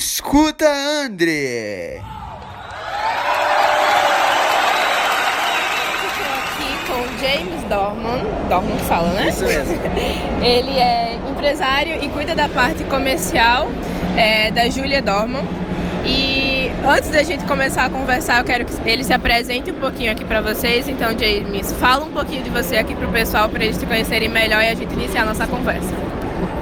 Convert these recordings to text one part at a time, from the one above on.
Escuta André! aqui com James Dorman, Dorman fala, né? Isso mesmo. Ele é empresário e cuida da parte comercial é, da Julia Dorman. E antes da gente começar a conversar, eu quero que ele se apresente um pouquinho aqui para vocês. Então, James, fala um pouquinho de você aqui pro pessoal, para eles te conhecerem melhor e a gente iniciar a nossa conversa.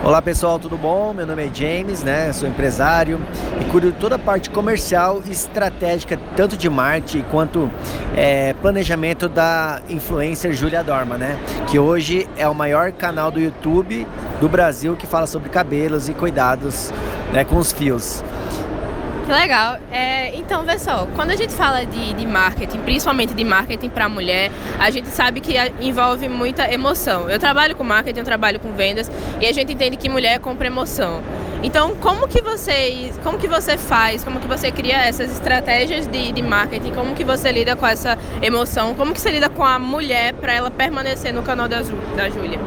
Olá pessoal, tudo bom? Meu nome é James, né? Sou empresário e cuido toda a parte comercial e estratégica, tanto de marketing quanto é, planejamento da influencer Julia Dorma, né? Que hoje é o maior canal do YouTube do Brasil que fala sobre cabelos e cuidados né, com os fios. Que legal. É, então, vê só, quando a gente fala de, de marketing, principalmente de marketing para mulher, a gente sabe que envolve muita emoção. Eu trabalho com marketing, eu trabalho com vendas e a gente entende que mulher compra emoção. Então, como que você, como que você faz, como que você cria essas estratégias de, de marketing, como que você lida com essa emoção, como que você lida com a mulher para ela permanecer no canal da, da Júlia?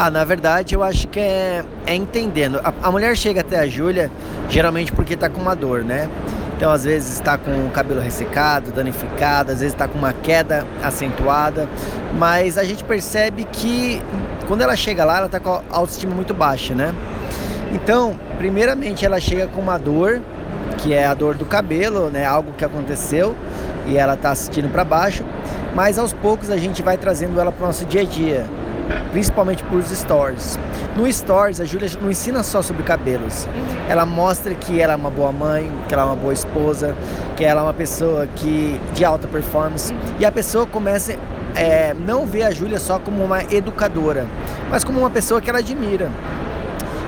Ah, na verdade eu acho que é, é entendendo. A, a, mulher chega até a Júlia geralmente porque está com uma dor, né? Então às vezes está com o cabelo ressecado, danificado, às vezes está com uma queda acentuada, mas a gente percebe que quando ela chega lá, ela está com a autoestima muito baixa, né? Então, primeiramente ela chega com uma dor, que é a dor do cabelo, né? Algo que aconteceu e ela está assistindo para baixo, mas aos poucos a gente vai trazendo ela para o nosso dia a dia principalmente por stories. No stories, a Júlia não ensina só sobre cabelos. Ela mostra que ela é uma boa mãe, que ela é uma boa esposa, que ela é uma pessoa que de alta performance. E a pessoa começa é, não ver a Júlia só como uma educadora, mas como uma pessoa que ela admira.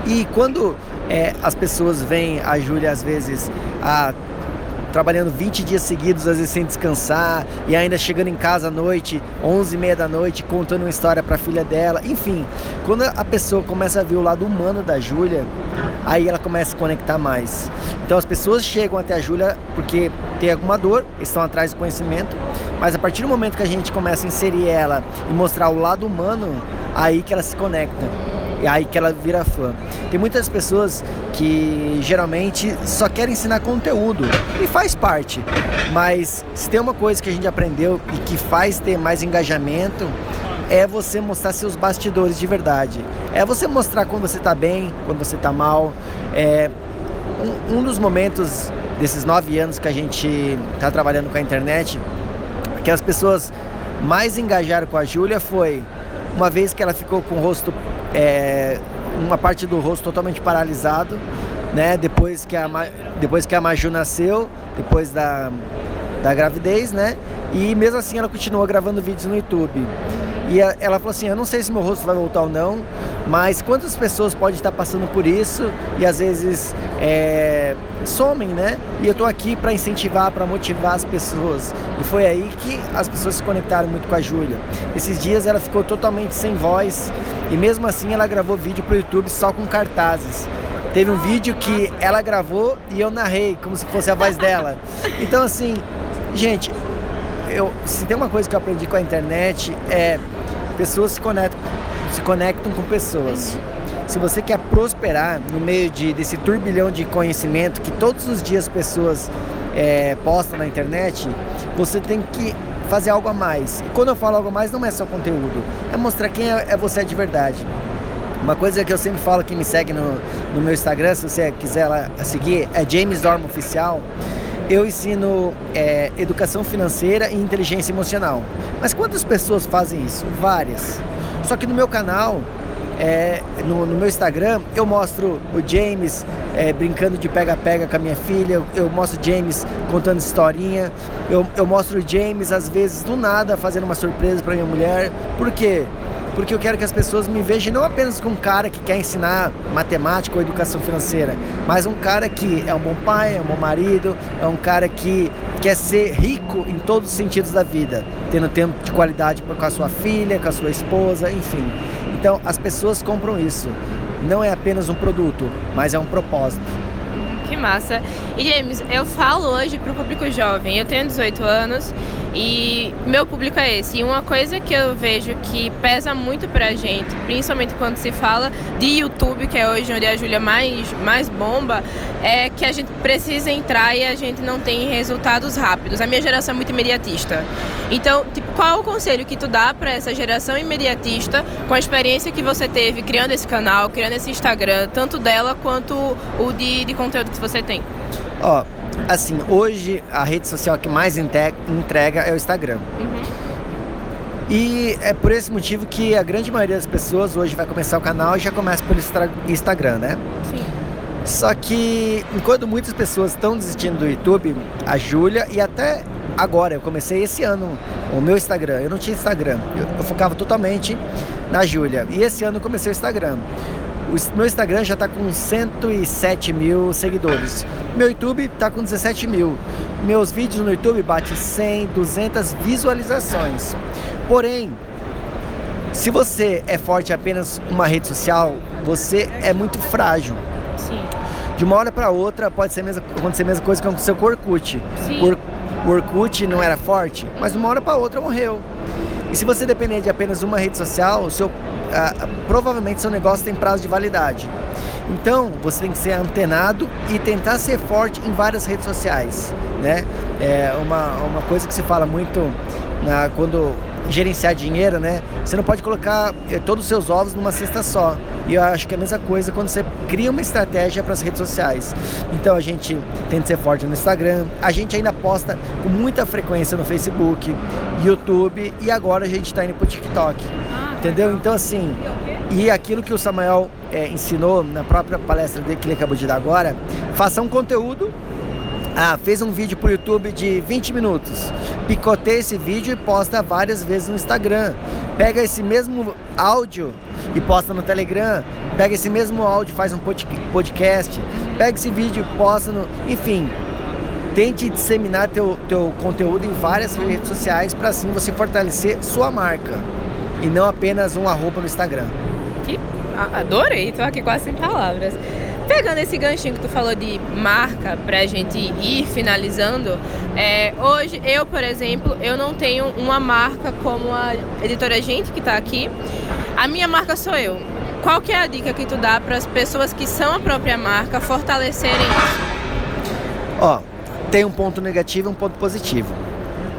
E quando é, as pessoas veem a Júlia às vezes a trabalhando 20 dias seguidos, às vezes sem descansar, e ainda chegando em casa à noite, 11 e meia da noite, contando uma história para a filha dela. Enfim, quando a pessoa começa a ver o lado humano da Júlia, aí ela começa a se conectar mais. Então as pessoas chegam até a Júlia porque tem alguma dor, estão atrás do conhecimento, mas a partir do momento que a gente começa a inserir ela e mostrar o lado humano, aí que ela se conecta e aí que ela vira fã. Tem muitas pessoas que geralmente só querem ensinar conteúdo e faz parte, mas se tem uma coisa que a gente aprendeu e que faz ter mais engajamento é você mostrar seus bastidores de verdade. É você mostrar quando você está bem, quando você está mal. É um, um dos momentos desses nove anos que a gente está trabalhando com a internet, que as pessoas mais engajaram com a Júlia foi uma vez que ela ficou com o rosto é, uma parte do rosto totalmente paralisado, né? Depois que a, depois que a Maju nasceu, depois da, da gravidez, né? E mesmo assim ela continuou gravando vídeos no YouTube. E a, ela falou assim: Eu não sei se meu rosto vai voltar ou não, mas quantas pessoas podem estar passando por isso e às vezes é, somem, né? E eu estou aqui para incentivar, para motivar as pessoas. E foi aí que as pessoas se conectaram muito com a Júlia. Esses dias ela ficou totalmente sem voz e mesmo assim ela gravou vídeo para o YouTube só com cartazes. Teve um vídeo que ela gravou e eu narrei, como se fosse a voz dela. Então, assim, gente, eu, se tem uma coisa que eu aprendi com a internet é pessoas se conectam, se conectam com pessoas. Se você quer prosperar no meio de, desse turbilhão de conhecimento que todos os dias pessoas é, postam na internet, você tem que fazer algo a mais. E quando eu falo algo a mais, não é só conteúdo, é mostrar quem é, é você de verdade. Uma coisa que eu sempre falo, quem me segue no, no meu Instagram, se você quiser lá seguir, é James Dorm Oficial. Eu ensino é, educação financeira e inteligência emocional. Mas quantas pessoas fazem isso? Várias. Só que no meu canal, é, no, no, meu Instagram, eu mostro o James é, brincando de pega-pega com a minha filha, eu, mostro o James contando historinha, eu, eu mostro o James, às vezes, do nada, fazendo uma surpresa para minha mulher. Por quê? porque eu quero que as pessoas me vejam não apenas como um cara que quer ensinar matemática ou educação financeira, mas um cara que é um bom pai, é um bom marido, é um cara que quer ser rico em todos os sentidos da vida, tendo tempo de qualidade com a sua filha, com a sua esposa, enfim. Então as pessoas compram isso. Não é apenas um produto, mas é um propósito. Que massa. E James, eu falo hoje para o público jovem. Eu tenho 18 anos E meu público é esse. E uma coisa que eu vejo que pesa muito pra gente, principalmente quando se fala de YouTube, que é hoje onde a Júlia mais, mais bomba, é que a gente precisa entrar e a gente não tem resultados rápidos. A minha geração é muito imediatista. Então, tipo, qual o conselho que tu dá para essa geração imediatista com a experiência que você teve criando esse canal, criando esse Instagram, tanto dela quanto o de, de conteúdo que você tem? Ó, assim, hoje a rede social que mais entrega é o Instagram. Uhum. E é por esse motivo que a grande maioria das pessoas hoje vai começar o canal e já começa pelo Instagram, né? Sim. Só que enquanto muitas pessoas estão desistindo do YouTube, a Júlia e até agora, eu comecei esse ano o meu Instagram. Eu não tinha Instagram, eu, eu focava totalmente na Júlia. E esse ano eu comecei o Instagram. O meu Instagram já está com 107 mil seguidores. Meu YouTube está com 17 mil. Meus vídeos no YouTube batem 100, 200 visualizações. Porém, se você é forte apenas uma rede social, você é muito frágil. Sim. De uma hora para outra pode ser mesma, acontecer a mesma coisa que aconteceu com o Orkut. Sim. O Orkut não era forte, mas de uma hora para outra morreu. E se você depender de apenas uma rede social, o seu ah, provavelmente seu negócio tem prazo de validade. Então, você tem que ser antenado e tentar ser forte em várias redes sociais, né? É uma, uma coisa que se fala muito na, quando gerenciar dinheiro, né? Você não pode colocar eh, todos os seus ovos numa cesta só. E eu acho que é a mesma coisa quando você cria uma estratégia para as redes sociais. Então a gente tenta ser forte no Instagram, a gente ainda posta com muita frequência no Facebook, YouTube e agora a gente está indo para o TikTok. Entendeu? Então, assim, e aquilo que o Samuel é, ensinou na própria palestra dele que ele acabou de dar agora, faça um conteúdo. Ah, fez um vídeo para o YouTube de 20 minutos. Picoteia esse vídeo e posta várias vezes no Instagram. Pega esse mesmo áudio e posta no Telegram. Pega esse mesmo áudio e faz um podcast. Pega esse vídeo e posta no. Enfim, tente disseminar teu, teu conteúdo em várias redes sociais para assim você fortalecer sua marca e não apenas um arroba no Instagram. Que adorei, tô aqui quase sem palavras. Pegando esse ganchinho que tu falou de marca pra gente ir finalizando, é, hoje eu, por exemplo, eu não tenho uma marca como a editora Gente que tá aqui. A minha marca sou eu. Qual que é a dica que tu dá para as pessoas que são a própria marca fortalecerem isso? Ó, tem um ponto negativo e um ponto positivo.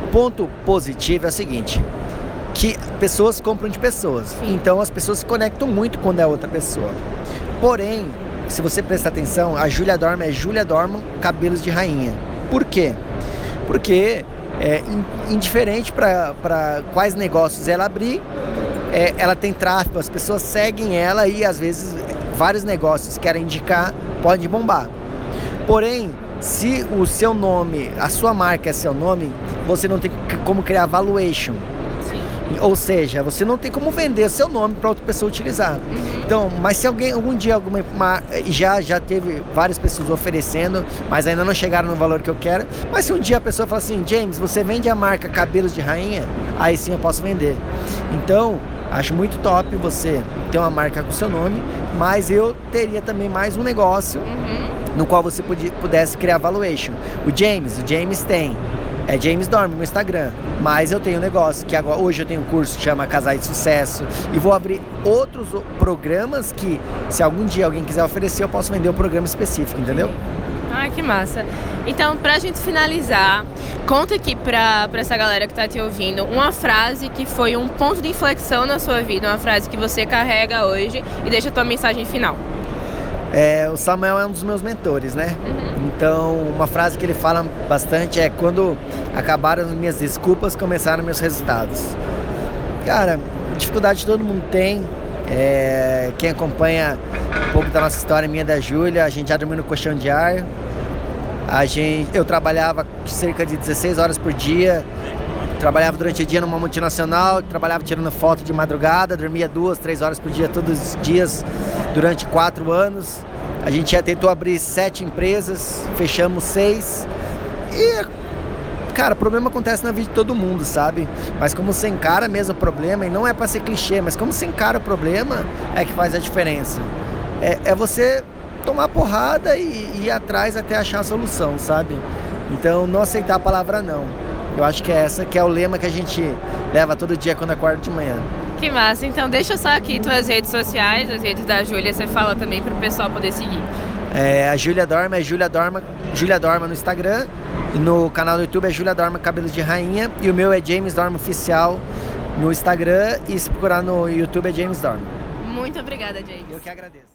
O ponto positivo é o seguinte: que pessoas compram de pessoas. Sim. Então as pessoas se conectam muito quando é outra pessoa. Porém, se você prestar atenção, a Júlia Dorma é Júlia Dorma, cabelos de rainha. Por quê? Porque é indiferente para quais negócios ela abrir, é, ela tem tráfego, as pessoas seguem ela e às vezes vários negócios querem indicar, pode bombar. Porém, se o seu nome, a sua marca é seu nome, você não tem como criar valuation. Ou seja, você não tem como vender seu nome para outra pessoa utilizar. Uhum. Então, mas se alguém algum dia alguma uma, já já teve várias pessoas oferecendo, mas ainda não chegaram no valor que eu quero. Mas se um dia a pessoa fala assim, James, você vende a marca Cabelos de Rainha, aí sim eu posso vender. Então, acho muito top você ter uma marca com seu nome, mas eu teria também mais um negócio uhum. no qual você pudesse criar valuation. O James, o James tem é James Dorme no Instagram. Mas eu tenho um negócio que agora hoje eu tenho um curso que chama Casais de Sucesso e vou abrir outros programas que se algum dia alguém quiser oferecer, eu posso vender um programa específico, entendeu? Ah, que massa. Então, pra gente finalizar, conta aqui pra, pra essa galera que tá te ouvindo uma frase que foi um ponto de inflexão na sua vida, uma frase que você carrega hoje e deixa a tua mensagem final. É, o Samuel é um dos meus mentores, né? Uhum. Então, uma frase que ele fala bastante é: quando acabaram as minhas desculpas, começaram meus resultados. Cara, dificuldade todo mundo tem. É, quem acompanha um pouco da nossa história, minha da Júlia, a gente já dormiu no colchão de ar. A gente, eu trabalhava cerca de 16 horas por dia. Trabalhava durante o dia numa multinacional, trabalhava tirando foto de madrugada, dormia duas, três horas por dia todos os dias durante quatro anos. A gente já tentou abrir sete empresas, fechamos seis. E, cara, problema acontece na vida de todo mundo, sabe? Mas como você encara mesmo o problema, e não é para ser clichê, mas como você encara o problema é que faz a diferença. É, é você tomar porrada e, e ir atrás até achar a solução, sabe? Então, não aceitar a palavra não. Eu acho que é essa que é o lema que a gente leva todo dia quando acorda de manhã. Que massa. Então deixa só aqui tuas redes sociais, as redes da Júlia, você fala também para o pessoal poder seguir. É, a Júlia Dorma é Júlia Dorma, Júlia Dorma no Instagram. No canal do YouTube é Júlia Dorma Cabelos de Rainha. E o meu é James Dorma Oficial no Instagram. E se procurar no YouTube é James Dorma. Muito obrigada, James. Eu que agradeço.